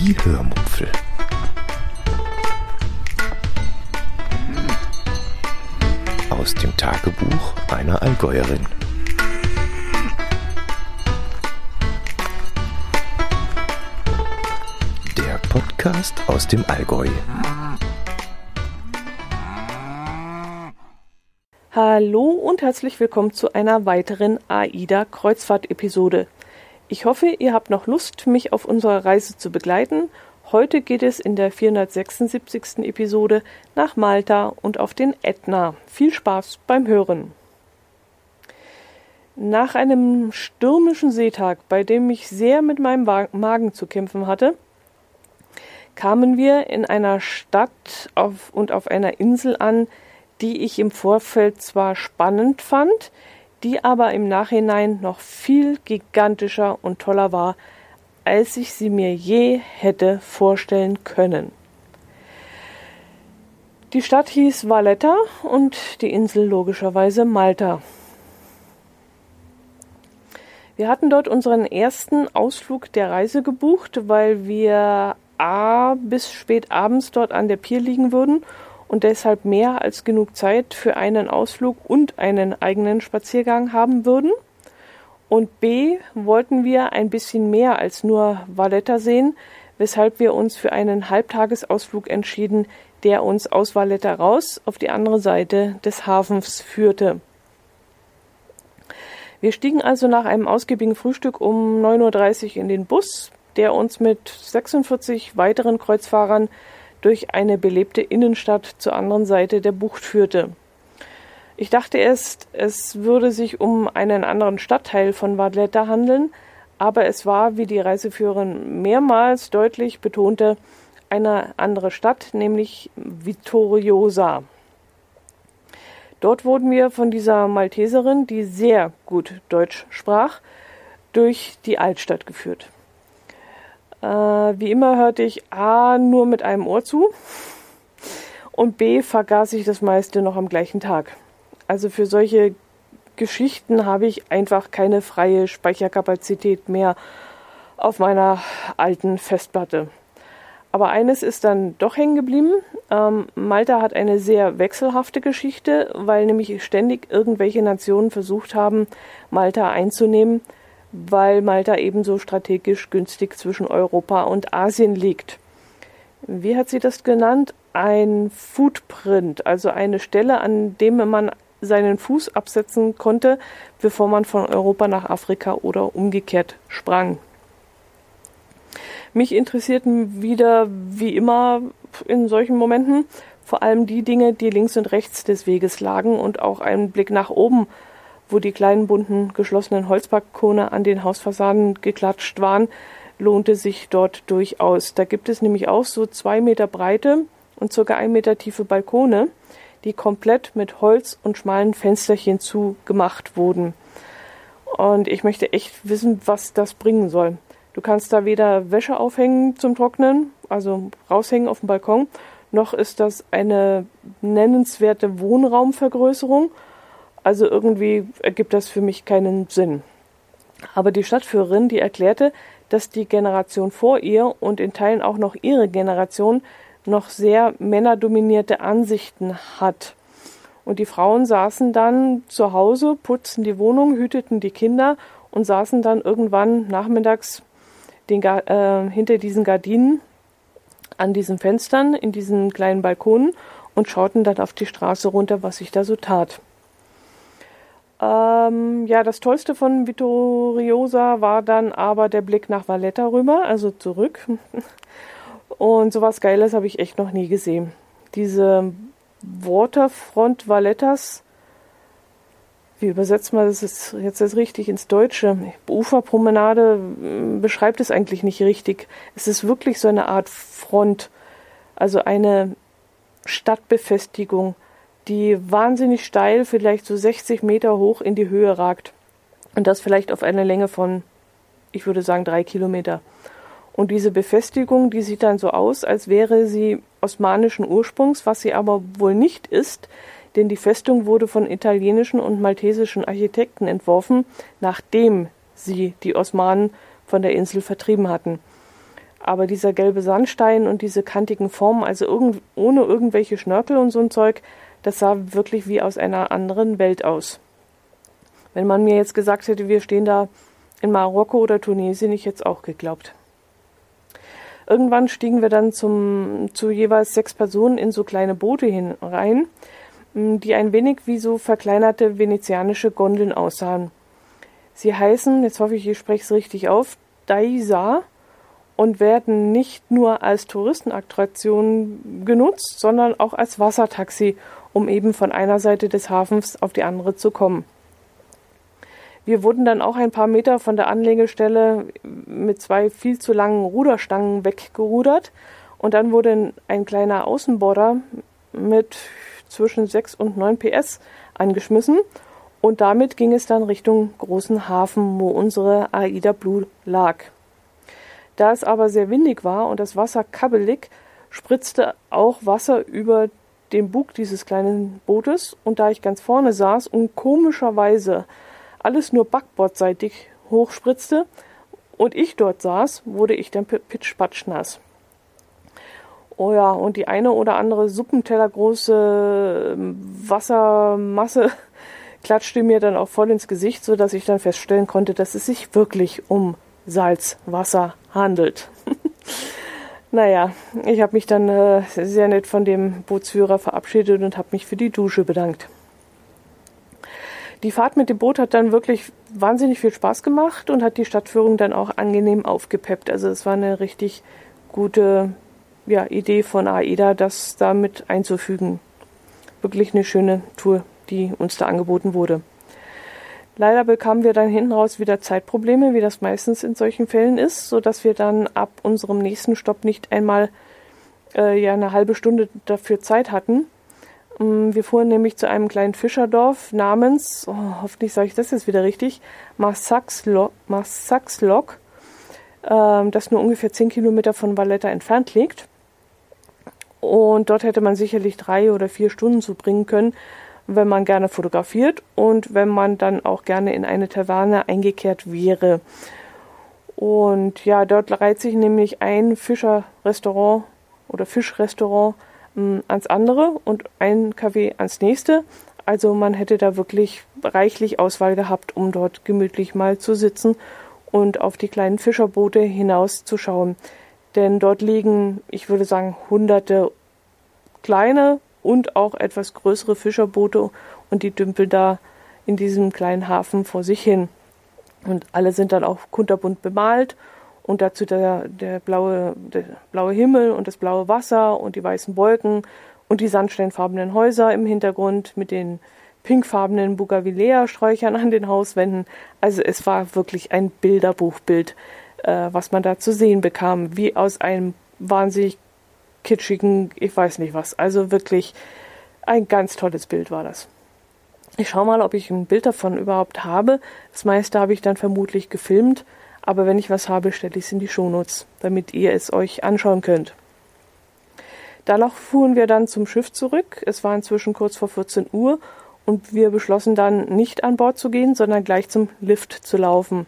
Die Hörmupfel. Aus dem Tagebuch einer Allgäuerin. Der Podcast aus dem Allgäu. Hallo und herzlich willkommen zu einer weiteren AIDA-Kreuzfahrt-Episode. Ich hoffe, ihr habt noch Lust, mich auf unserer Reise zu begleiten. Heute geht es in der 476. Episode nach Malta und auf den Ätna. Viel Spaß beim Hören. Nach einem stürmischen Seetag, bei dem ich sehr mit meinem Magen zu kämpfen hatte, kamen wir in einer Stadt auf und auf einer Insel an, die ich im Vorfeld zwar spannend fand, die aber im Nachhinein noch viel gigantischer und toller war, als ich sie mir je hätte vorstellen können. Die Stadt hieß Valletta und die Insel logischerweise Malta. Wir hatten dort unseren ersten Ausflug der Reise gebucht, weil wir A bis spät abends dort an der Pier liegen würden und deshalb mehr als genug Zeit für einen Ausflug und einen eigenen Spaziergang haben würden. Und B wollten wir ein bisschen mehr als nur Valletta sehen, weshalb wir uns für einen Halbtagesausflug entschieden, der uns aus Valletta raus auf die andere Seite des Hafens führte. Wir stiegen also nach einem ausgiebigen Frühstück um 9.30 Uhr in den Bus, der uns mit 46 weiteren Kreuzfahrern durch eine belebte Innenstadt zur anderen Seite der Bucht führte. Ich dachte erst, es würde sich um einen anderen Stadtteil von Valletta handeln, aber es war, wie die Reiseführerin mehrmals deutlich betonte, eine andere Stadt, nämlich Vittoriosa. Dort wurden wir von dieser Malteserin, die sehr gut Deutsch sprach, durch die Altstadt geführt. Äh, wie immer hörte ich A nur mit einem Ohr zu und B vergaß ich das meiste noch am gleichen Tag. Also für solche Geschichten habe ich einfach keine freie Speicherkapazität mehr auf meiner alten Festplatte. Aber eines ist dann doch hängen geblieben. Ähm, Malta hat eine sehr wechselhafte Geschichte, weil nämlich ständig irgendwelche Nationen versucht haben, Malta einzunehmen weil Malta ebenso strategisch günstig zwischen Europa und Asien liegt. Wie hat sie das genannt? Ein Footprint, also eine Stelle, an dem man seinen Fuß absetzen konnte, bevor man von Europa nach Afrika oder umgekehrt sprang. Mich interessierten wieder, wie immer in solchen Momenten, vor allem die Dinge, die links und rechts des Weges lagen und auch ein Blick nach oben wo die kleinen bunten geschlossenen Holzbalkone an den Hausfassaden geklatscht waren, lohnte sich dort durchaus. Da gibt es nämlich auch so zwei Meter breite und circa ein Meter tiefe Balkone, die komplett mit Holz und schmalen Fensterchen zugemacht wurden. Und ich möchte echt wissen, was das bringen soll. Du kannst da weder Wäsche aufhängen zum Trocknen, also raushängen auf dem Balkon, noch ist das eine nennenswerte Wohnraumvergrößerung also irgendwie ergibt das für mich keinen Sinn. Aber die Stadtführerin, die erklärte, dass die Generation vor ihr und in Teilen auch noch ihre Generation noch sehr männerdominierte Ansichten hat. Und die Frauen saßen dann zu Hause, putzten die Wohnung, hüteten die Kinder und saßen dann irgendwann nachmittags den, äh, hinter diesen Gardinen an diesen Fenstern in diesen kleinen Balkonen und schauten dann auf die Straße runter, was sich da so tat. Ähm, ja, das Tollste von Vittoriosa war dann aber der Blick nach Valletta rüber, also zurück. Und sowas Geiles habe ich echt noch nie gesehen. Diese Waterfront Vallettas, wie übersetzt man das jetzt, jetzt richtig ins Deutsche? Uferpromenade hm, beschreibt es eigentlich nicht richtig. Es ist wirklich so eine Art Front, also eine Stadtbefestigung die wahnsinnig steil, vielleicht so 60 Meter hoch in die Höhe ragt. Und das vielleicht auf einer Länge von, ich würde sagen, drei Kilometer. Und diese Befestigung, die sieht dann so aus, als wäre sie osmanischen Ursprungs, was sie aber wohl nicht ist, denn die Festung wurde von italienischen und maltesischen Architekten entworfen, nachdem sie die Osmanen von der Insel vertrieben hatten. Aber dieser gelbe Sandstein und diese kantigen Formen, also irgend, ohne irgendwelche Schnörkel und so ein Zeug, das sah wirklich wie aus einer anderen Welt aus. Wenn man mir jetzt gesagt hätte, wir stehen da in Marokko oder Tunesien, ich jetzt auch geglaubt. Irgendwann stiegen wir dann zum, zu jeweils sechs Personen in so kleine Boote hinein, die ein wenig wie so verkleinerte venezianische Gondeln aussahen. Sie heißen, jetzt hoffe ich, ich spreche es richtig auf, Daisa und werden nicht nur als Touristenattraktion genutzt, sondern auch als Wassertaxi, um eben von einer Seite des Hafens auf die andere zu kommen. Wir wurden dann auch ein paar Meter von der Anlegestelle mit zwei viel zu langen Ruderstangen weggerudert und dann wurde ein kleiner Außenborder mit zwischen 6 und 9 PS angeschmissen und damit ging es dann Richtung großen Hafen, wo unsere Aida Blue lag. Da es aber sehr windig war und das Wasser kabbelig, spritzte auch Wasser über den Bug dieses kleinen Bootes und da ich ganz vorne saß und komischerweise alles nur backbordseitig hochspritzte und ich dort saß, wurde ich dann pitschpatschnass. Oh ja, und die eine oder andere suppentellergroße ähm, Wassermasse klatschte mir dann auch voll ins Gesicht, so dass ich dann feststellen konnte, dass es sich wirklich um Salzwasser handelt. naja, ich habe mich dann äh, sehr nett von dem Bootsführer verabschiedet und habe mich für die Dusche bedankt. Die Fahrt mit dem Boot hat dann wirklich wahnsinnig viel Spaß gemacht und hat die Stadtführung dann auch angenehm aufgepeppt. Also es war eine richtig gute ja, Idee von AIDA, das da mit einzufügen. Wirklich eine schöne Tour, die uns da angeboten wurde. Leider bekamen wir dann hinten raus wieder Zeitprobleme, wie das meistens in solchen Fällen ist, sodass wir dann ab unserem nächsten Stopp nicht einmal äh, ja eine halbe Stunde dafür Zeit hatten. Mm, wir fuhren nämlich zu einem kleinen Fischerdorf namens, oh, hoffentlich sage ich das jetzt wieder richtig, Massaxlok, Massaxlok äh, das nur ungefähr 10 Kilometer von Valletta entfernt liegt. Und dort hätte man sicherlich drei oder vier Stunden zubringen können, wenn man gerne fotografiert und wenn man dann auch gerne in eine Taverne eingekehrt wäre. Und ja, dort reiht sich nämlich ein Fischerrestaurant oder Fischrestaurant ähm, ans andere und ein Café ans nächste. Also man hätte da wirklich reichlich Auswahl gehabt, um dort gemütlich mal zu sitzen und auf die kleinen Fischerboote hinauszuschauen. Denn dort liegen, ich würde sagen, hunderte kleine und auch etwas größere Fischerboote und die dümpeln da in diesem kleinen Hafen vor sich hin. Und alle sind dann auch kunterbunt bemalt und dazu der, der, blaue, der blaue Himmel und das blaue Wasser und die weißen Wolken und die sandsteinfarbenen Häuser im Hintergrund mit den pinkfarbenen Bougainvillea-Sträuchern an den Hauswänden. Also es war wirklich ein Bilderbuchbild, äh, was man da zu sehen bekam, wie aus einem wahnsinnig kitschigen, ich weiß nicht was. Also wirklich ein ganz tolles Bild war das. Ich schaue mal, ob ich ein Bild davon überhaupt habe. Das meiste habe ich dann vermutlich gefilmt aber wenn ich was habe, stelle ich es in die Shownotes, damit ihr es euch anschauen könnt. Danach fuhren wir dann zum Schiff zurück. Es war inzwischen kurz vor 14 Uhr und wir beschlossen dann nicht an Bord zu gehen, sondern gleich zum Lift zu laufen.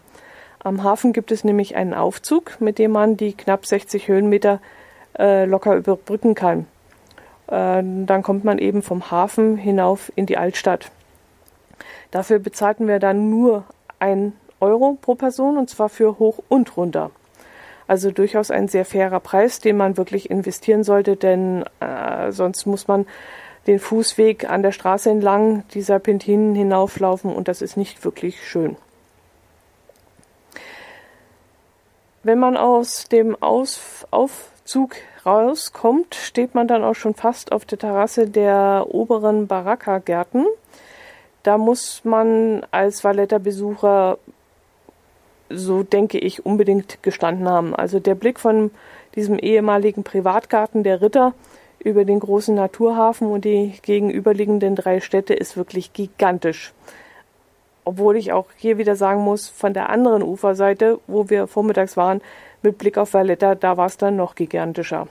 Am Hafen gibt es nämlich einen Aufzug, mit dem man die knapp 60 Höhenmeter äh, locker überbrücken kann. Äh, dann kommt man eben vom Hafen hinauf in die Altstadt. Dafür bezahlten wir dann nur ein Euro pro Person und zwar für hoch und runter. Also durchaus ein sehr fairer Preis, den man wirklich investieren sollte, denn äh, sonst muss man den Fußweg an der Straße entlang die Serpentinen hinauflaufen und das ist nicht wirklich schön. Wenn man aus dem aus Aufzug rauskommt, steht man dann auch schon fast auf der Terrasse der oberen Baraka-Gärten. Da muss man als Valletta-Besucher so denke ich, unbedingt gestanden haben. Also der Blick von diesem ehemaligen Privatgarten der Ritter über den großen Naturhafen und die gegenüberliegenden drei Städte ist wirklich gigantisch. Obwohl ich auch hier wieder sagen muss, von der anderen Uferseite, wo wir vormittags waren, mit Blick auf Valletta, da war es dann noch gigantischer.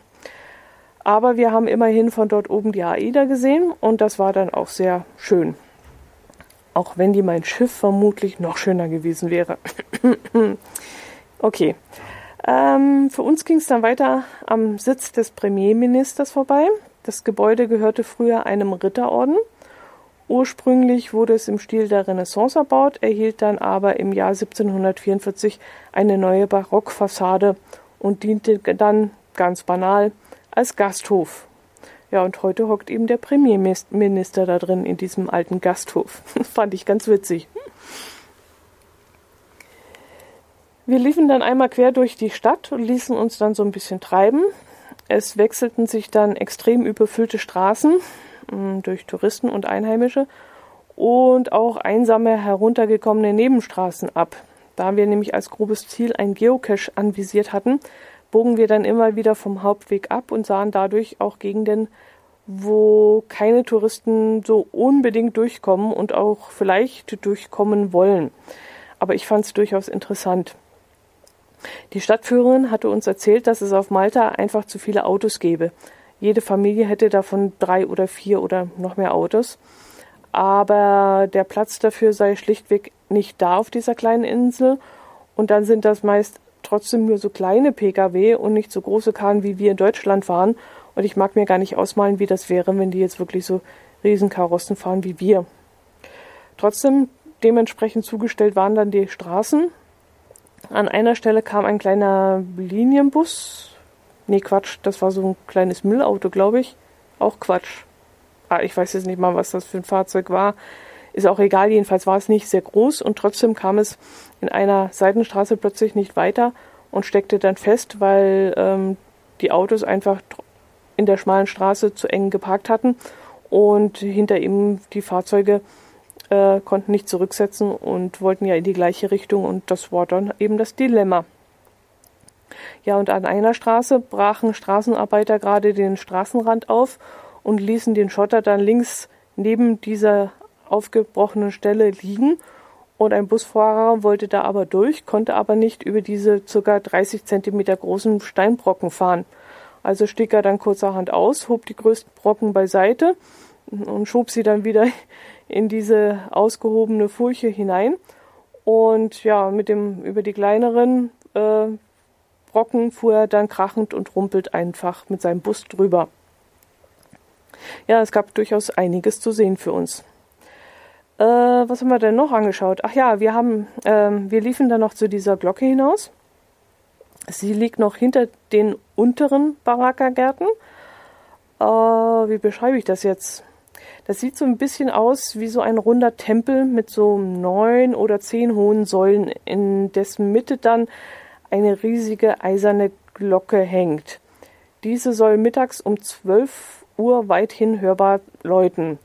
Aber wir haben immerhin von dort oben die AIDA gesehen und das war dann auch sehr schön auch wenn die mein Schiff vermutlich noch schöner gewesen wäre. okay. Ähm, für uns ging es dann weiter am Sitz des Premierministers vorbei. Das Gebäude gehörte früher einem Ritterorden. Ursprünglich wurde es im Stil der Renaissance erbaut, erhielt dann aber im Jahr 1744 eine neue Barockfassade und diente dann ganz banal als Gasthof. Ja, und heute hockt eben der Premierminister da drin in diesem alten Gasthof. Fand ich ganz witzig. Wir liefen dann einmal quer durch die Stadt und ließen uns dann so ein bisschen treiben. Es wechselten sich dann extrem überfüllte Straßen durch Touristen und Einheimische und auch einsame heruntergekommene Nebenstraßen ab. Da wir nämlich als grobes Ziel ein Geocache anvisiert hatten, bogen wir dann immer wieder vom Hauptweg ab und sahen dadurch auch Gegenden, wo keine Touristen so unbedingt durchkommen und auch vielleicht durchkommen wollen. Aber ich fand es durchaus interessant. Die Stadtführerin hatte uns erzählt, dass es auf Malta einfach zu viele Autos gäbe. Jede Familie hätte davon drei oder vier oder noch mehr Autos. Aber der Platz dafür sei schlichtweg nicht da auf dieser kleinen Insel. Und dann sind das meist trotzdem nur so kleine Pkw und nicht so große Kahn, wie wir in Deutschland fahren. Und ich mag mir gar nicht ausmalen, wie das wäre, wenn die jetzt wirklich so Riesenkarossen fahren wie wir. Trotzdem, dementsprechend zugestellt waren dann die Straßen. An einer Stelle kam ein kleiner Linienbus. Nee, Quatsch, das war so ein kleines Müllauto, glaube ich. Auch Quatsch. Ah, ich weiß jetzt nicht mal, was das für ein Fahrzeug war. Ist auch egal, jedenfalls war es nicht sehr groß und trotzdem kam es in einer Seitenstraße plötzlich nicht weiter und steckte dann fest, weil ähm, die Autos einfach in der schmalen Straße zu eng geparkt hatten und hinter ihm die Fahrzeuge äh, konnten nicht zurücksetzen und wollten ja in die gleiche Richtung und das war dann eben das Dilemma. Ja, und an einer Straße brachen Straßenarbeiter gerade den Straßenrand auf und ließen den Schotter dann links neben dieser aufgebrochenen Stelle liegen. Und ein Busfahrer wollte da aber durch, konnte aber nicht über diese ca. 30 Zentimeter großen Steinbrocken fahren. Also stieg er dann kurzerhand aus, hob die größten Brocken beiseite und schob sie dann wieder in diese ausgehobene Furche hinein. Und ja, mit dem über die kleineren äh, Brocken fuhr er dann krachend und rumpelt einfach mit seinem Bus drüber. Ja, es gab durchaus einiges zu sehen für uns. Äh, was haben wir denn noch angeschaut? Ach ja, wir haben, äh, wir liefen dann noch zu dieser Glocke hinaus. Sie liegt noch hinter den unteren Barackergärten. Äh, wie beschreibe ich das jetzt? Das sieht so ein bisschen aus wie so ein runder Tempel mit so neun oder zehn hohen Säulen, in dessen Mitte dann eine riesige eiserne Glocke hängt. Diese soll mittags um 12 Uhr weithin hörbar läuten.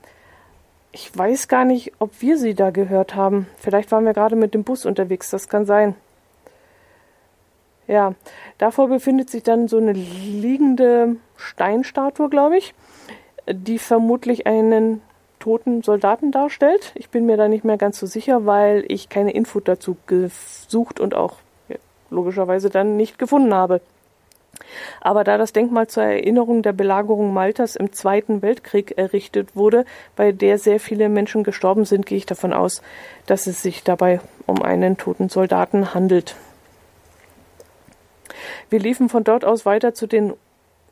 Ich weiß gar nicht, ob wir sie da gehört haben. Vielleicht waren wir gerade mit dem Bus unterwegs, das kann sein. Ja, davor befindet sich dann so eine liegende Steinstatue, glaube ich die vermutlich einen toten Soldaten darstellt. Ich bin mir da nicht mehr ganz so sicher, weil ich keine Info dazu gesucht und auch logischerweise dann nicht gefunden habe. Aber da das Denkmal zur Erinnerung der Belagerung Maltas im Zweiten Weltkrieg errichtet wurde, bei der sehr viele Menschen gestorben sind, gehe ich davon aus, dass es sich dabei um einen toten Soldaten handelt. Wir liefen von dort aus weiter zu den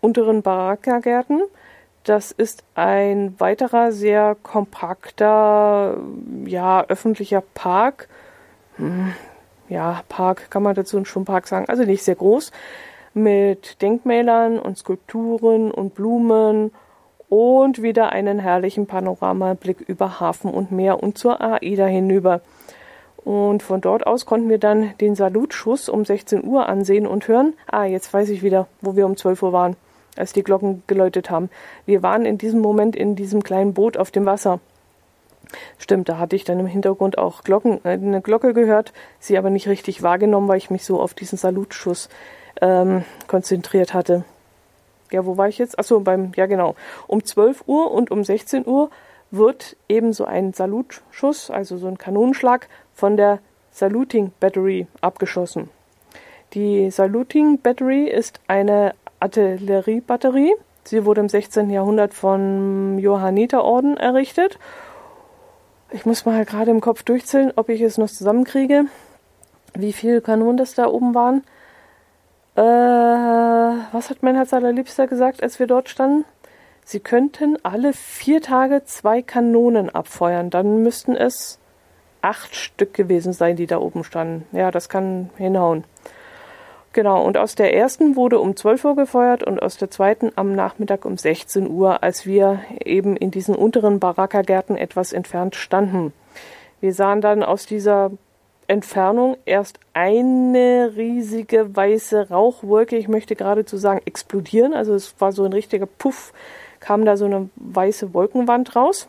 unteren Barackergärten. Das ist ein weiterer sehr kompakter, ja, öffentlicher Park. Hm, ja, Park kann man dazu schon Park sagen, also nicht sehr groß, mit Denkmälern und Skulpturen und Blumen und wieder einen herrlichen Panoramablick über Hafen und Meer und zur AIDA hinüber. Und von dort aus konnten wir dann den Salutschuss um 16 Uhr ansehen und hören. Ah, jetzt weiß ich wieder, wo wir um 12 Uhr waren als die Glocken geläutet haben. Wir waren in diesem Moment in diesem kleinen Boot auf dem Wasser. Stimmt, da hatte ich dann im Hintergrund auch Glocken, äh, eine Glocke gehört, sie aber nicht richtig wahrgenommen, weil ich mich so auf diesen Salutschuss ähm, konzentriert hatte. Ja, wo war ich jetzt? Achso, beim, ja genau. Um 12 Uhr und um 16 Uhr wird ebenso ein Salutschuss, also so ein Kanonenschlag, von der Saluting Battery abgeschossen. Die Saluting Battery ist eine Artilleriebatterie. Sie wurde im 16. Jahrhundert vom Johanniterorden errichtet. Ich muss mal gerade im Kopf durchzählen, ob ich es noch zusammenkriege, wie viele Kanonen das da oben waren. Äh, was hat mein Herz allerliebster gesagt, als wir dort standen? Sie könnten alle vier Tage zwei Kanonen abfeuern. Dann müssten es acht Stück gewesen sein, die da oben standen. Ja, das kann hinhauen. Genau, und aus der ersten wurde um 12 Uhr gefeuert und aus der zweiten am Nachmittag um 16 Uhr, als wir eben in diesen unteren Barackergärten etwas entfernt standen. Wir sahen dann aus dieser Entfernung erst eine riesige weiße Rauchwolke, ich möchte geradezu sagen explodieren, also es war so ein richtiger Puff, kam da so eine weiße Wolkenwand raus.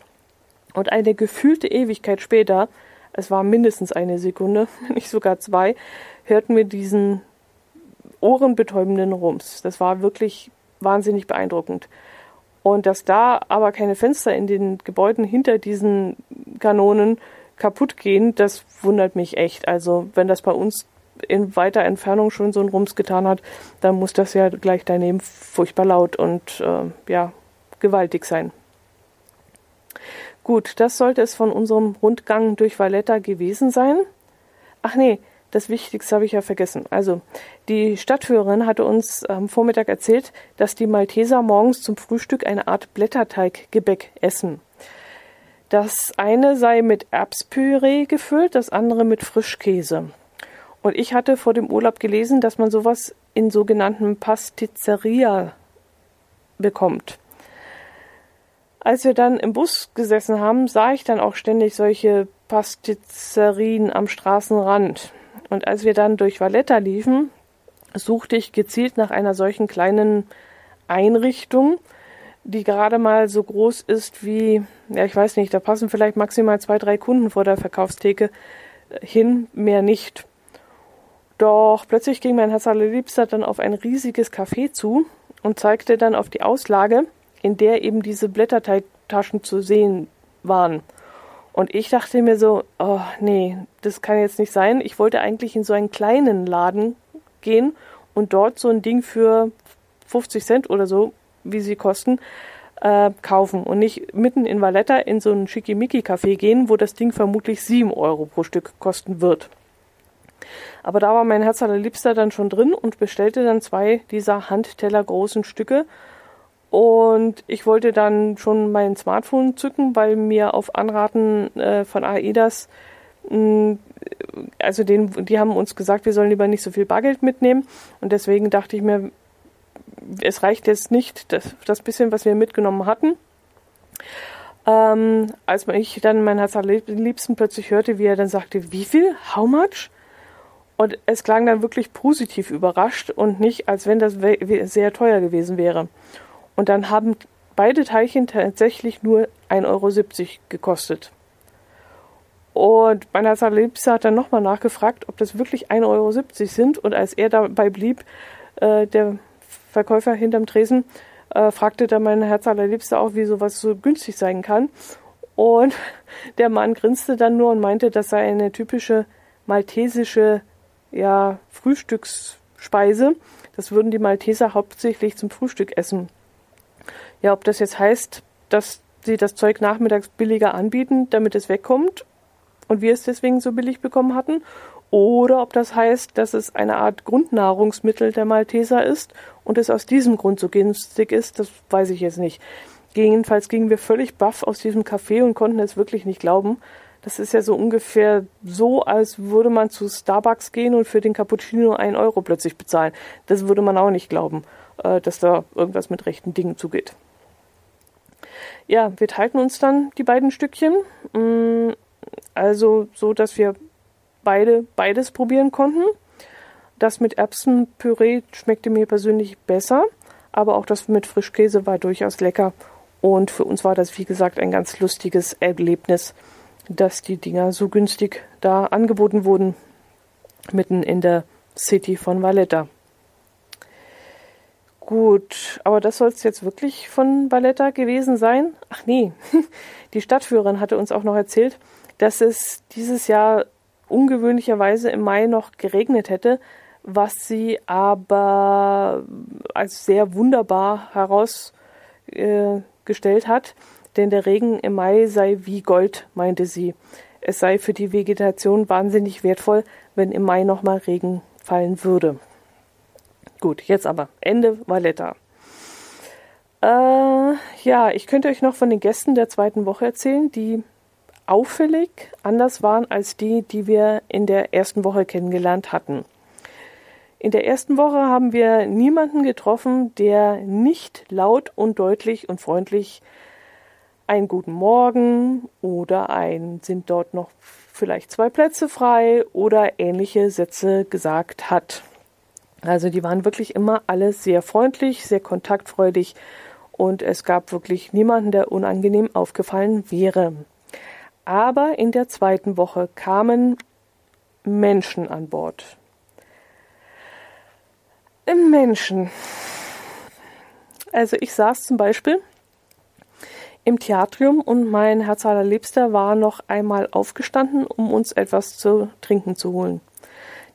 Und eine gefühlte Ewigkeit später, es war mindestens eine Sekunde, nicht sogar zwei, hörten wir diesen ohrenbetäubenden Rums. Das war wirklich wahnsinnig beeindruckend. Und dass da aber keine Fenster in den Gebäuden hinter diesen Kanonen kaputt gehen, das wundert mich echt. Also wenn das bei uns in weiter Entfernung schon so ein Rums getan hat, dann muss das ja gleich daneben furchtbar laut und äh, ja gewaltig sein. Gut, das sollte es von unserem Rundgang durch Valletta gewesen sein. Ach nee, das Wichtigste habe ich ja vergessen. Also, die Stadtführerin hatte uns am Vormittag erzählt, dass die Malteser morgens zum Frühstück eine Art Blätterteiggebäck essen. Das eine sei mit Erbspüree gefüllt, das andere mit Frischkäse. Und ich hatte vor dem Urlaub gelesen, dass man sowas in sogenannten Pasticceria bekommt. Als wir dann im Bus gesessen haben, sah ich dann auch ständig solche Pastizzerien am Straßenrand. Und als wir dann durch Valletta liefen, suchte ich gezielt nach einer solchen kleinen Einrichtung, die gerade mal so groß ist wie, ja, ich weiß nicht, da passen vielleicht maximal zwei, drei Kunden vor der Verkaufstheke hin, mehr nicht. Doch plötzlich ging mein Herz allerliebster dann auf ein riesiges Café zu und zeigte dann auf die Auslage, in der eben diese Blätterteigtaschen zu sehen waren. Und ich dachte mir so, oh nee, das kann jetzt nicht sein. Ich wollte eigentlich in so einen kleinen Laden gehen und dort so ein Ding für 50 Cent oder so, wie sie kosten, äh, kaufen und nicht mitten in Valletta in so ein Schickimicki-Café gehen, wo das Ding vermutlich 7 Euro pro Stück kosten wird. Aber da war mein Herz allerliebster dann schon drin und bestellte dann zwei dieser Handteller großen Stücke und ich wollte dann schon mein Smartphone zücken, weil mir auf Anraten äh, von AEDAS, mh, also den, die haben uns gesagt, wir sollen lieber nicht so viel Bargeld mitnehmen. Und deswegen dachte ich mir, es reicht jetzt nicht, das, das bisschen, was wir mitgenommen hatten. Ähm, als ich dann mein Herz liebsten plötzlich hörte, wie er dann sagte, wie viel? How much? Und es klang dann wirklich positiv überrascht und nicht, als wenn das sehr teuer gewesen wäre. Und dann haben beide Teilchen tatsächlich nur 1,70 Euro gekostet. Und mein Liebster hat dann nochmal nachgefragt, ob das wirklich 1,70 Euro sind. Und als er dabei blieb, äh, der Verkäufer hinterm Tresen, äh, fragte dann mein Herz allerliebster auch, wie sowas so günstig sein kann. Und der Mann grinste dann nur und meinte, das sei eine typische maltesische ja, Frühstücksspeise. Das würden die Malteser hauptsächlich zum Frühstück essen. Ja, ob das jetzt heißt, dass sie das Zeug nachmittags billiger anbieten, damit es wegkommt und wir es deswegen so billig bekommen hatten, oder ob das heißt, dass es eine Art Grundnahrungsmittel der Malteser ist und es aus diesem Grund so günstig ist, das weiß ich jetzt nicht. Jedenfalls gingen wir völlig baff aus diesem Café und konnten es wirklich nicht glauben. Das ist ja so ungefähr so, als würde man zu Starbucks gehen und für den Cappuccino einen Euro plötzlich bezahlen. Das würde man auch nicht glauben, äh, dass da irgendwas mit rechten Dingen zugeht ja, wir teilten uns dann die beiden Stückchen. Mm, also so, dass wir beide beides probieren konnten. Das mit Erbsenpüree schmeckte mir persönlich besser, aber auch das mit Frischkäse war durchaus lecker. Und für uns war das, wie gesagt, ein ganz lustiges Erlebnis, dass die Dinger so günstig da angeboten wurden, mitten in der City von Valletta. Gut, aber das soll es jetzt wirklich von Valletta gewesen sein? Ach nee, die Stadtführerin hatte uns auch noch erzählt, dass es dieses Jahr ungewöhnlicherweise im Mai noch geregnet hätte, was sie aber als sehr wunderbar herausgestellt hat, denn der Regen im Mai sei wie Gold, meinte sie. Es sei für die Vegetation wahnsinnig wertvoll, wenn im Mai nochmal Regen fallen würde. Gut, jetzt aber. Ende Valletta. Äh, ja, ich könnte euch noch von den Gästen der zweiten Woche erzählen, die auffällig anders waren als die, die wir in der ersten Woche kennengelernt hatten. In der ersten Woche haben wir niemanden getroffen, der nicht laut und deutlich und freundlich einen guten Morgen oder ein sind dort noch vielleicht zwei Plätze frei oder ähnliche Sätze gesagt hat. Also die waren wirklich immer alle sehr freundlich, sehr kontaktfreudig und es gab wirklich niemanden, der unangenehm aufgefallen wäre. Aber in der zweiten Woche kamen Menschen an Bord. Menschen. Also ich saß zum Beispiel im Theatrium und mein Herz allerliebster war noch einmal aufgestanden, um uns etwas zu trinken zu holen.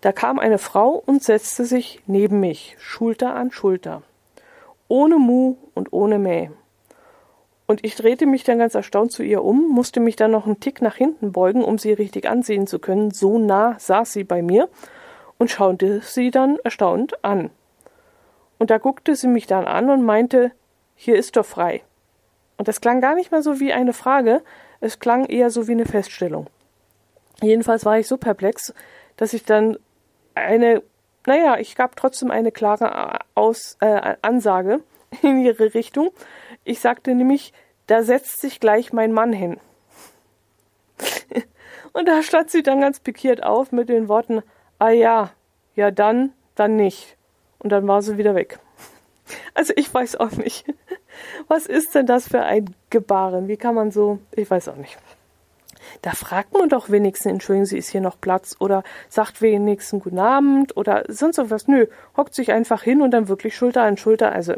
Da kam eine Frau und setzte sich neben mich, Schulter an Schulter ohne Mu und ohne Mäh. Und ich drehte mich dann ganz erstaunt zu ihr um, musste mich dann noch einen Tick nach hinten beugen, um sie richtig ansehen zu können. So nah saß sie bei mir und schaute sie dann erstaunt an. Und da guckte sie mich dann an und meinte, hier ist doch frei. Und das klang gar nicht mal so wie eine Frage, es klang eher so wie eine Feststellung. Jedenfalls war ich so perplex, dass ich dann eine naja, ich gab trotzdem eine klare Aus, äh, Ansage in ihre Richtung. Ich sagte nämlich, da setzt sich gleich mein Mann hin. Und da stand sie dann ganz pikiert auf mit den Worten, ah ja, ja dann, dann nicht. Und dann war sie wieder weg. Also ich weiß auch nicht. Was ist denn das für ein Gebaren? Wie kann man so, ich weiß auch nicht. Da fragt man doch wenigstens, entschuldigen Sie, ist hier noch Platz? Oder sagt wenigstens Guten Abend oder sonst irgendwas. Nö, hockt sich einfach hin und dann wirklich Schulter an Schulter. Also,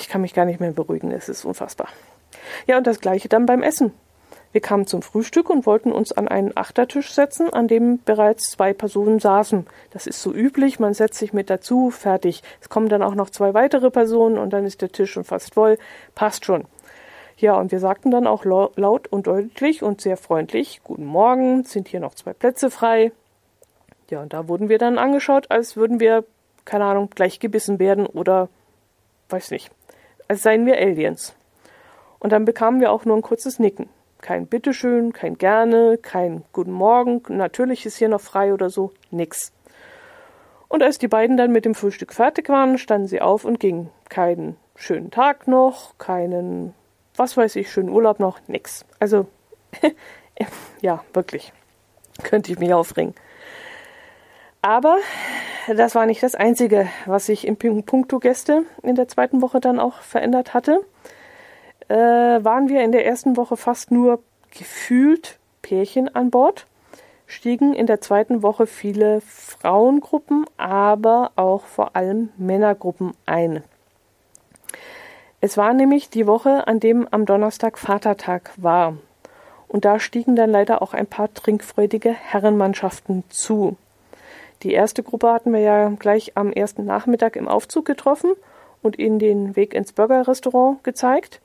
ich kann mich gar nicht mehr beruhigen, es ist unfassbar. Ja, und das gleiche dann beim Essen. Wir kamen zum Frühstück und wollten uns an einen Achtertisch setzen, an dem bereits zwei Personen saßen. Das ist so üblich, man setzt sich mit dazu, fertig. Es kommen dann auch noch zwei weitere Personen und dann ist der Tisch schon fast voll. Passt schon. Ja, und wir sagten dann auch laut und deutlich und sehr freundlich, Guten Morgen, sind hier noch zwei Plätze frei. Ja, und da wurden wir dann angeschaut, als würden wir, keine Ahnung, gleich gebissen werden oder weiß nicht, als seien wir Aliens. Und dann bekamen wir auch nur ein kurzes Nicken. Kein Bitteschön, kein Gerne, kein Guten Morgen, natürlich ist hier noch frei oder so, nix. Und als die beiden dann mit dem Frühstück fertig waren, standen sie auf und gingen. Keinen schönen Tag noch, keinen was weiß ich, schönen Urlaub noch, nix. Also, ja, wirklich. Könnte ich mich aufregen. Aber das war nicht das Einzige, was sich im Punkto Gäste in der zweiten Woche dann auch verändert hatte. Äh, waren wir in der ersten Woche fast nur gefühlt Pärchen an Bord, stiegen in der zweiten Woche viele Frauengruppen, aber auch vor allem Männergruppen ein. Es war nämlich die Woche, an dem am Donnerstag Vatertag war. Und da stiegen dann leider auch ein paar trinkfreudige Herrenmannschaften zu. Die erste Gruppe hatten wir ja gleich am ersten Nachmittag im Aufzug getroffen und ihnen den Weg ins Burgerrestaurant gezeigt.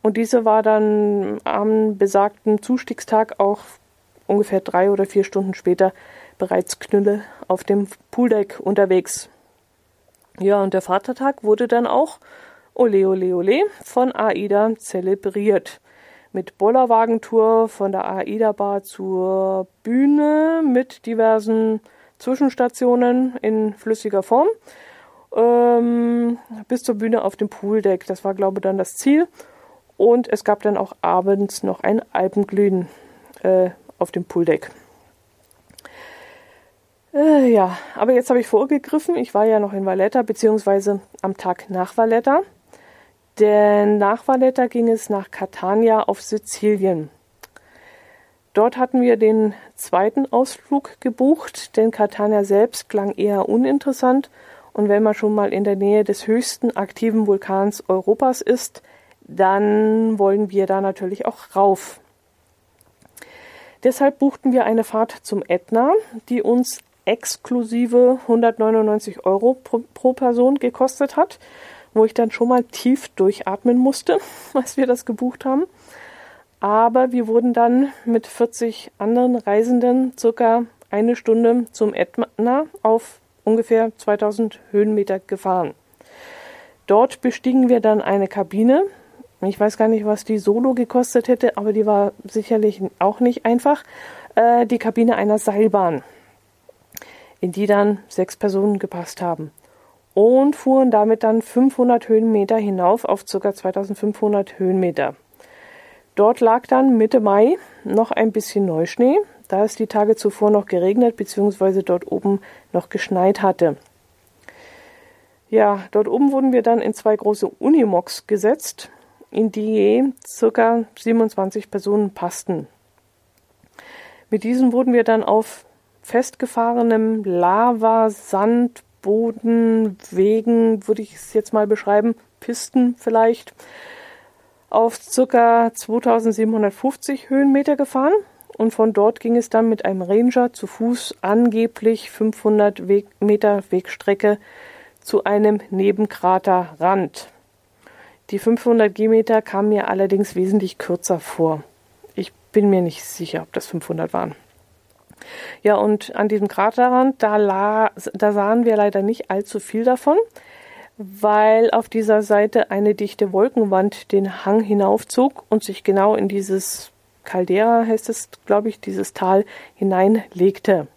Und diese war dann am besagten Zustiegstag auch ungefähr drei oder vier Stunden später bereits Knülle auf dem Pooldeck unterwegs. Ja, und der Vatertag wurde dann auch Ole Ole Ole von AIDA zelebriert. Mit Bollerwagentour von der AIDA Bar zur Bühne mit diversen Zwischenstationen in flüssiger Form. Ähm, bis zur Bühne auf dem Pooldeck. Das war, glaube ich, dann das Ziel. Und es gab dann auch abends noch ein Alpenglühen äh, auf dem Pooldeck. Äh, ja, aber jetzt habe ich vorgegriffen. Ich war ja noch in Valletta, beziehungsweise am Tag nach Valletta. Denn nach Valletta ging es nach Catania auf Sizilien. Dort hatten wir den zweiten Ausflug gebucht, denn Catania selbst klang eher uninteressant und wenn man schon mal in der Nähe des höchsten aktiven Vulkans Europas ist, dann wollen wir da natürlich auch rauf. Deshalb buchten wir eine Fahrt zum Ätna, die uns exklusive 199 Euro pro, pro Person gekostet hat wo ich dann schon mal tief durchatmen musste, als wir das gebucht haben. Aber wir wurden dann mit 40 anderen Reisenden circa eine Stunde zum Ätna auf ungefähr 2000 Höhenmeter gefahren. Dort bestiegen wir dann eine Kabine. Ich weiß gar nicht, was die Solo gekostet hätte, aber die war sicherlich auch nicht einfach. Äh, die Kabine einer Seilbahn, in die dann sechs Personen gepasst haben. Und fuhren damit dann 500 Höhenmeter hinauf auf ca. 2500 Höhenmeter. Dort lag dann Mitte Mai noch ein bisschen Neuschnee, da es die Tage zuvor noch geregnet bzw. dort oben noch geschneit hatte. Ja, dort oben wurden wir dann in zwei große Unimogs gesetzt, in die je ca. 27 Personen passten. Mit diesen wurden wir dann auf festgefahrenem Lava, Sand, Boden, Wegen, würde ich es jetzt mal beschreiben, Pisten vielleicht, auf ca. 2750 Höhenmeter gefahren und von dort ging es dann mit einem Ranger zu Fuß angeblich 500 Weg Meter Wegstrecke zu einem Nebenkraterrand. Die 500 G-Meter kamen mir allerdings wesentlich kürzer vor. Ich bin mir nicht sicher, ob das 500 waren. Ja, und an diesem Kraterrand, da, da sahen wir leider nicht allzu viel davon weil auf dieser Seite eine dichte Wolkenwand den Hang hinaufzog und sich genau in dieses Caldera, heißt es, glaube ich, dieses Tal hineinlegte.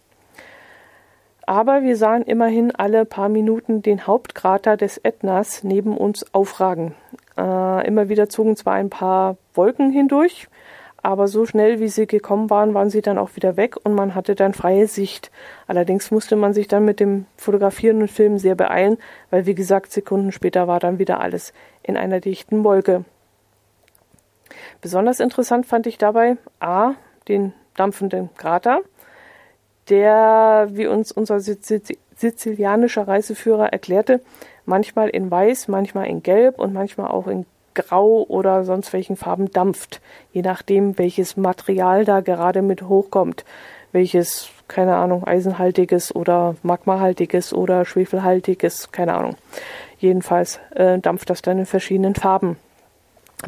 Aber wir sahen immerhin alle paar Minuten den Hauptkrater des Ätnas neben uns aufragen. Äh, immer wieder zogen zwar ein paar Wolken hindurch, aber so schnell wie sie gekommen waren, waren sie dann auch wieder weg und man hatte dann freie Sicht. Allerdings musste man sich dann mit dem Fotografieren und Filmen sehr beeilen, weil wie gesagt, Sekunden später war dann wieder alles in einer dichten Wolke. Besonders interessant fand ich dabei A, den dampfenden Krater, der, wie uns unser sizilianischer Reiseführer erklärte, manchmal in weiß, manchmal in gelb und manchmal auch in grau oder sonst welchen Farben dampft, je nachdem, welches Material da gerade mit hochkommt, welches, keine Ahnung, eisenhaltiges oder magmahaltiges oder schwefelhaltiges, keine Ahnung. Jedenfalls äh, dampft das dann in verschiedenen Farben.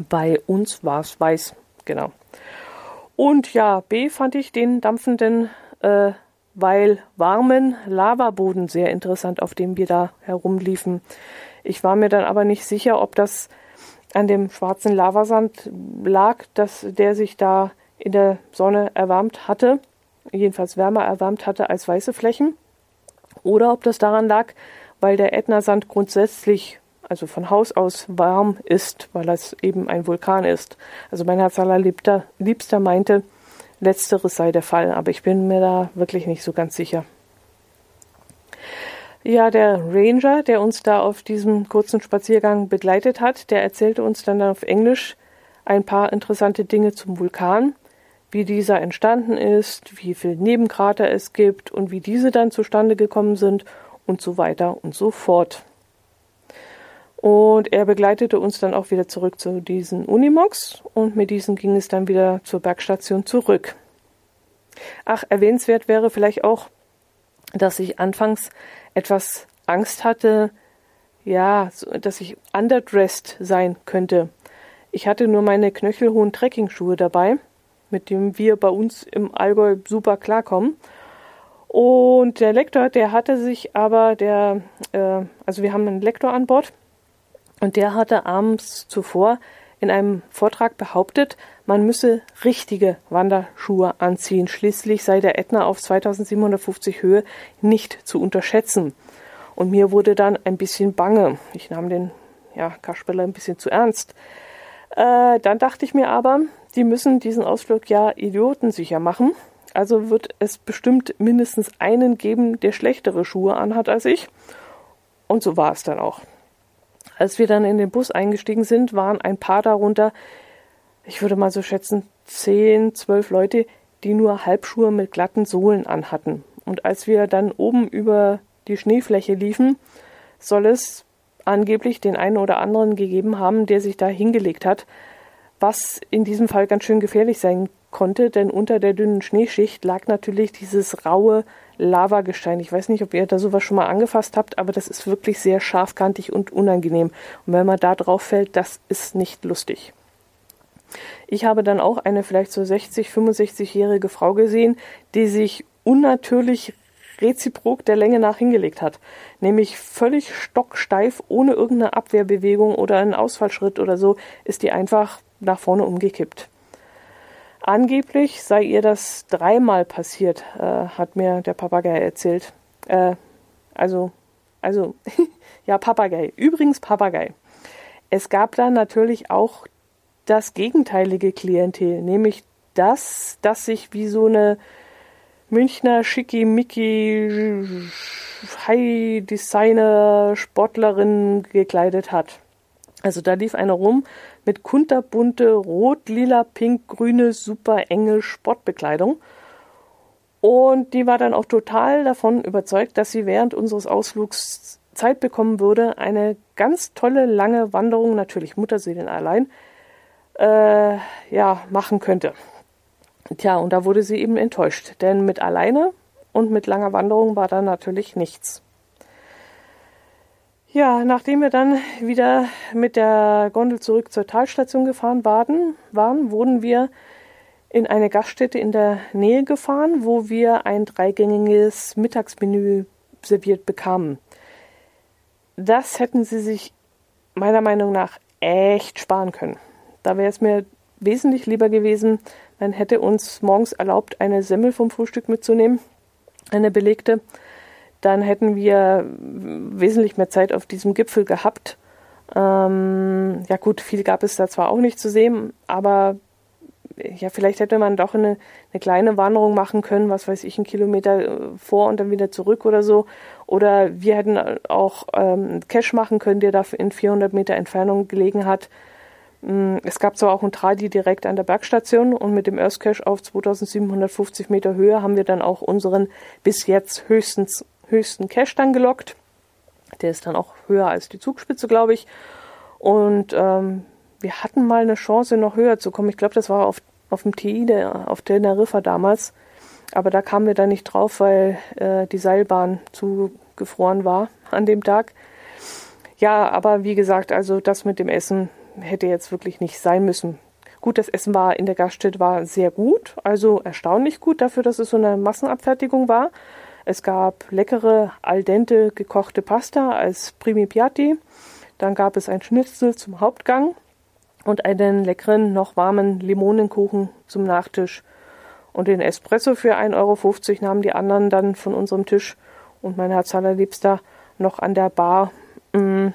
Bei uns war es weiß, genau. Und ja, B fand ich den dampfenden, äh, weil warmen Lavaboden sehr interessant, auf dem wir da herumliefen. Ich war mir dann aber nicht sicher, ob das an dem schwarzen Lavasand lag, dass der sich da in der Sonne erwärmt hatte, jedenfalls wärmer erwärmt hatte als weiße Flächen, oder ob das daran lag, weil der Ätnasand grundsätzlich, also von Haus aus warm ist, weil es eben ein Vulkan ist. Also mein Herz allerliebster Liebster meinte, letzteres sei der Fall, aber ich bin mir da wirklich nicht so ganz sicher. Ja, der Ranger, der uns da auf diesem kurzen Spaziergang begleitet hat, der erzählte uns dann auf Englisch ein paar interessante Dinge zum Vulkan, wie dieser entstanden ist, wie viel Nebenkrater es gibt und wie diese dann zustande gekommen sind und so weiter und so fort. Und er begleitete uns dann auch wieder zurück zu diesen Unimogs und mit diesen ging es dann wieder zur Bergstation zurück. Ach, erwähnenswert wäre vielleicht auch, dass ich anfangs etwas Angst hatte, ja, dass ich underdressed sein könnte. Ich hatte nur meine knöchelhohen Trekkingschuhe dabei, mit denen wir bei uns im Allgäu super klarkommen. Und der Lektor, der hatte sich aber, der, äh, also wir haben einen Lektor an Bord, und der hatte abends zuvor in einem Vortrag behauptet, man müsse richtige Wanderschuhe anziehen. Schließlich sei der Ätna auf 2750 Höhe nicht zu unterschätzen. Und mir wurde dann ein bisschen bange. Ich nahm den ja, Kasperler ein bisschen zu ernst. Äh, dann dachte ich mir aber, die müssen diesen Ausflug ja idiotensicher machen. Also wird es bestimmt mindestens einen geben, der schlechtere Schuhe anhat als ich. Und so war es dann auch. Als wir dann in den Bus eingestiegen sind, waren ein paar darunter, ich würde mal so schätzen, zehn, zwölf Leute, die nur Halbschuhe mit glatten Sohlen anhatten. Und als wir dann oben über die Schneefläche liefen, soll es angeblich den einen oder anderen gegeben haben, der sich da hingelegt hat, was in diesem Fall ganz schön gefährlich sein konnte, denn unter der dünnen Schneeschicht lag natürlich dieses raue Lavagestein. Ich weiß nicht, ob ihr da sowas schon mal angefasst habt, aber das ist wirklich sehr scharfkantig und unangenehm. Und wenn man da drauf fällt, das ist nicht lustig. Ich habe dann auch eine vielleicht so 60, 65-jährige Frau gesehen, die sich unnatürlich reziprok der Länge nach hingelegt hat. Nämlich völlig stocksteif, ohne irgendeine Abwehrbewegung oder einen Ausfallschritt oder so, ist die einfach nach vorne umgekippt. Angeblich sei ihr das dreimal passiert, äh, hat mir der Papagei erzählt. Äh, also, also, ja, Papagei. Übrigens Papagei. Es gab dann natürlich auch das gegenteilige Klientel, nämlich das, das sich wie so eine Münchner Schickimicki High Designer Sportlerin gekleidet hat. Also da lief einer rum mit kunterbunte rot, lila, pink, grüne, super enge Sportbekleidung. Und die war dann auch total davon überzeugt, dass sie während unseres Ausflugs Zeit bekommen würde, eine ganz tolle lange Wanderung, natürlich Mutterseelen allein, äh, ja, machen könnte. Tja, und da wurde sie eben enttäuscht, denn mit alleine und mit langer Wanderung war da natürlich nichts. Ja, nachdem wir dann wieder mit der Gondel zurück zur Talstation gefahren waren, waren, wurden wir in eine Gaststätte in der Nähe gefahren, wo wir ein dreigängiges Mittagsmenü serviert bekamen. Das hätten sie sich meiner Meinung nach echt sparen können. Da wäre es mir wesentlich lieber gewesen, man hätte uns morgens erlaubt, eine Semmel vom Frühstück mitzunehmen, eine belegte dann hätten wir wesentlich mehr Zeit auf diesem Gipfel gehabt. Ähm, ja gut, viel gab es da zwar auch nicht zu sehen, aber ja, vielleicht hätte man doch eine, eine kleine Wanderung machen können, was weiß ich, einen Kilometer äh, vor und dann wieder zurück oder so. Oder wir hätten auch ähm, Cache machen können, der da in 400 Meter Entfernung gelegen hat. Mm, es gab zwar auch einen Tradi direkt an der Bergstation und mit dem Earth Cache auf 2750 Meter Höhe haben wir dann auch unseren bis jetzt höchstens höchsten Cache dann gelockt. Der ist dann auch höher als die Zugspitze, glaube ich. Und ähm, wir hatten mal eine Chance, noch höher zu kommen. Ich glaube, das war auf, auf dem TI, der, auf Teneriffa damals. Aber da kamen wir dann nicht drauf, weil äh, die Seilbahn zugefroren war an dem Tag. Ja, aber wie gesagt, also das mit dem Essen hätte jetzt wirklich nicht sein müssen. Gut, das Essen war in der Gaststätte war sehr gut, also erstaunlich gut dafür, dass es so eine Massenabfertigung war. Es gab leckere al dente gekochte Pasta als Primi Piatti. Dann gab es ein Schnitzel zum Hauptgang und einen leckeren, noch warmen Limonenkuchen zum Nachtisch. Und den Espresso für 1,50 Euro nahmen die anderen dann von unserem Tisch und mein Herz allerliebster noch an der Bar mh, mm,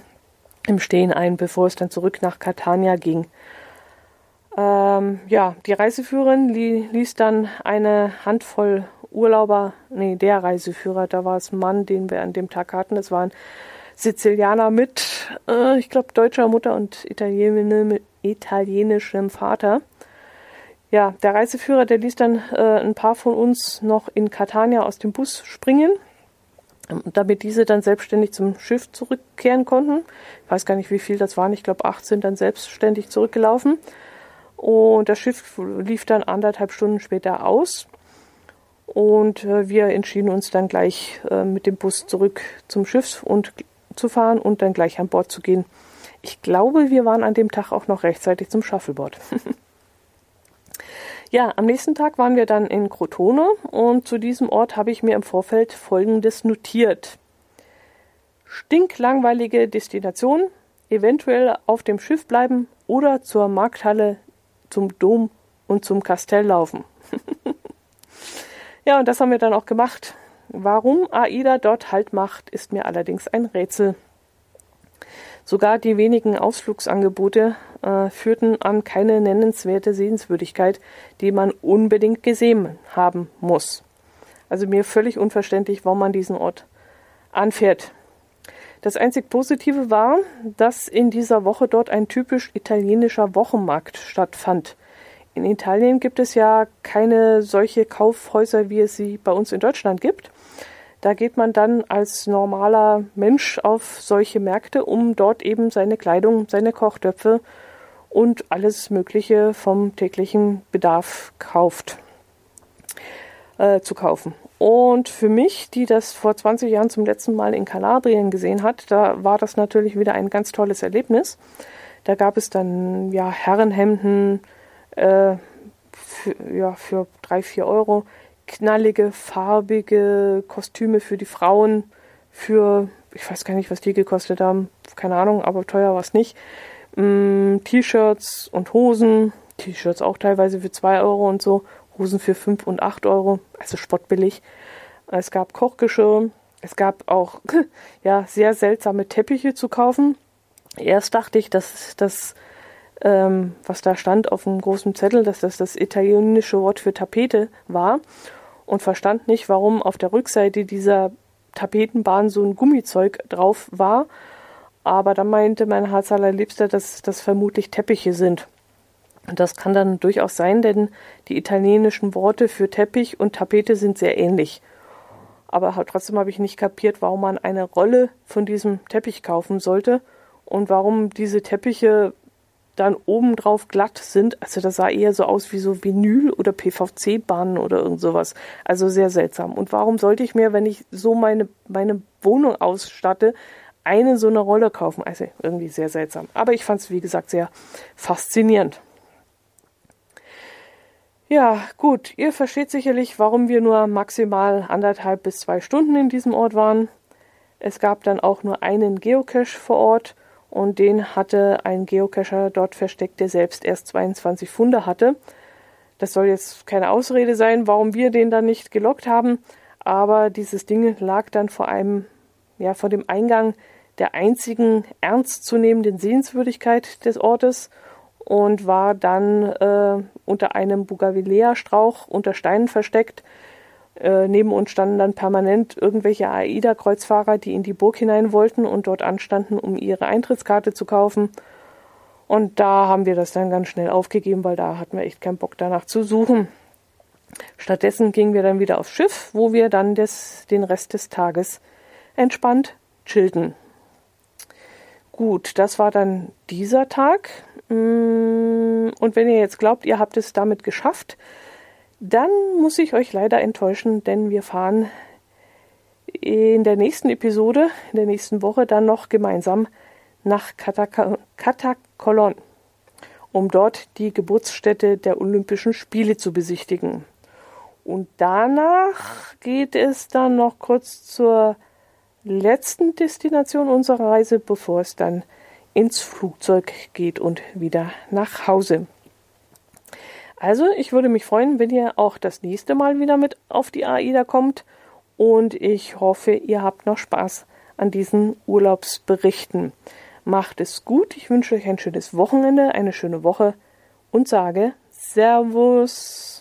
im Stehen ein, bevor es dann zurück nach Catania ging. Ähm, ja, die Reiseführerin li ließ dann eine Handvoll Urlauber, nee, der Reiseführer, da war es ein Mann, den wir an dem Tag hatten. Das war ein Sizilianer mit, äh, ich glaube, deutscher Mutter und italienischem Vater. Ja, der Reiseführer, der ließ dann äh, ein paar von uns noch in Catania aus dem Bus springen, damit diese dann selbstständig zum Schiff zurückkehren konnten. Ich weiß gar nicht, wie viel das waren. Ich glaube, acht sind dann selbstständig zurückgelaufen. Und das Schiff lief dann anderthalb Stunden später aus. Und äh, wir entschieden uns dann gleich äh, mit dem Bus zurück zum Schiff und zu fahren und dann gleich an Bord zu gehen. Ich glaube, wir waren an dem Tag auch noch rechtzeitig zum Shuffleboard. ja, am nächsten Tag waren wir dann in Crotone und zu diesem Ort habe ich mir im Vorfeld Folgendes notiert. Stinklangweilige Destination, eventuell auf dem Schiff bleiben oder zur Markthalle, zum Dom und zum Kastell laufen. Ja, und das haben wir dann auch gemacht. Warum AIDA dort Halt macht, ist mir allerdings ein Rätsel. Sogar die wenigen Ausflugsangebote äh, führten an keine nennenswerte Sehenswürdigkeit, die man unbedingt gesehen haben muss. Also mir völlig unverständlich, warum man diesen Ort anfährt. Das einzig Positive war, dass in dieser Woche dort ein typisch italienischer Wochenmarkt stattfand. In Italien gibt es ja keine solche Kaufhäuser, wie es sie bei uns in Deutschland gibt. Da geht man dann als normaler Mensch auf solche Märkte, um dort eben seine Kleidung, seine Kochtöpfe und alles Mögliche vom täglichen Bedarf kauft, äh, zu kaufen. Und für mich, die das vor 20 Jahren zum letzten Mal in Kalabrien gesehen hat, da war das natürlich wieder ein ganz tolles Erlebnis. Da gab es dann ja Herrenhemden, äh, für, ja, für drei, vier Euro knallige, farbige Kostüme für die Frauen für, ich weiß gar nicht, was die gekostet haben, keine Ahnung, aber teuer war es nicht. Mm, T-Shirts und Hosen, T-Shirts auch teilweise für 2 Euro und so, Hosen für 5 und 8 Euro, also spottbillig. Es gab Kochgeschirr, es gab auch ja, sehr seltsame Teppiche zu kaufen. Erst dachte ich, dass das, ähm, was da stand auf dem großen Zettel, dass das das italienische Wort für Tapete war und verstand nicht, warum auf der Rückseite dieser Tapetenbahn so ein Gummizeug drauf war. Aber dann meinte mein Herz allerliebster, dass das vermutlich Teppiche sind. Und das kann dann durchaus sein, denn die italienischen Worte für Teppich und Tapete sind sehr ähnlich. Aber trotzdem habe ich nicht kapiert, warum man eine Rolle von diesem Teppich kaufen sollte und warum diese Teppiche dann obendrauf glatt sind. Also das sah eher so aus wie so Vinyl oder PVC-Bahnen oder irgend sowas. Also sehr seltsam. Und warum sollte ich mir, wenn ich so meine, meine Wohnung ausstatte, eine so eine Rolle kaufen? Also irgendwie sehr seltsam. Aber ich fand es, wie gesagt, sehr faszinierend. Ja, gut, ihr versteht sicherlich, warum wir nur maximal anderthalb bis zwei Stunden in diesem Ort waren. Es gab dann auch nur einen Geocache vor Ort und den hatte ein Geocacher dort versteckt, der selbst erst 22 Funde hatte. Das soll jetzt keine Ausrede sein, warum wir den dann nicht gelockt haben, aber dieses Ding lag dann vor einem, ja, vor dem Eingang der einzigen ernstzunehmenden Sehenswürdigkeit des Ortes und war dann äh, unter einem Bougainvillea-Strauch unter Steinen versteckt. Äh, neben uns standen dann permanent irgendwelche AIDA-Kreuzfahrer, die in die Burg hinein wollten und dort anstanden, um ihre Eintrittskarte zu kaufen. Und da haben wir das dann ganz schnell aufgegeben, weil da hatten wir echt keinen Bock danach zu suchen. Stattdessen gingen wir dann wieder aufs Schiff, wo wir dann des, den Rest des Tages entspannt chillten. Gut, das war dann dieser Tag. Mm, und wenn ihr jetzt glaubt, ihr habt es damit geschafft, dann muss ich euch leider enttäuschen, denn wir fahren in der nächsten Episode, in der nächsten Woche dann noch gemeinsam nach Katakolon, um dort die Geburtsstätte der Olympischen Spiele zu besichtigen. Und danach geht es dann noch kurz zur letzten Destination unserer Reise, bevor es dann ins Flugzeug geht und wieder nach Hause. Also, ich würde mich freuen, wenn ihr auch das nächste Mal wieder mit auf die AIDA kommt und ich hoffe, ihr habt noch Spaß an diesen Urlaubsberichten. Macht es gut, ich wünsche euch ein schönes Wochenende, eine schöne Woche und sage Servus.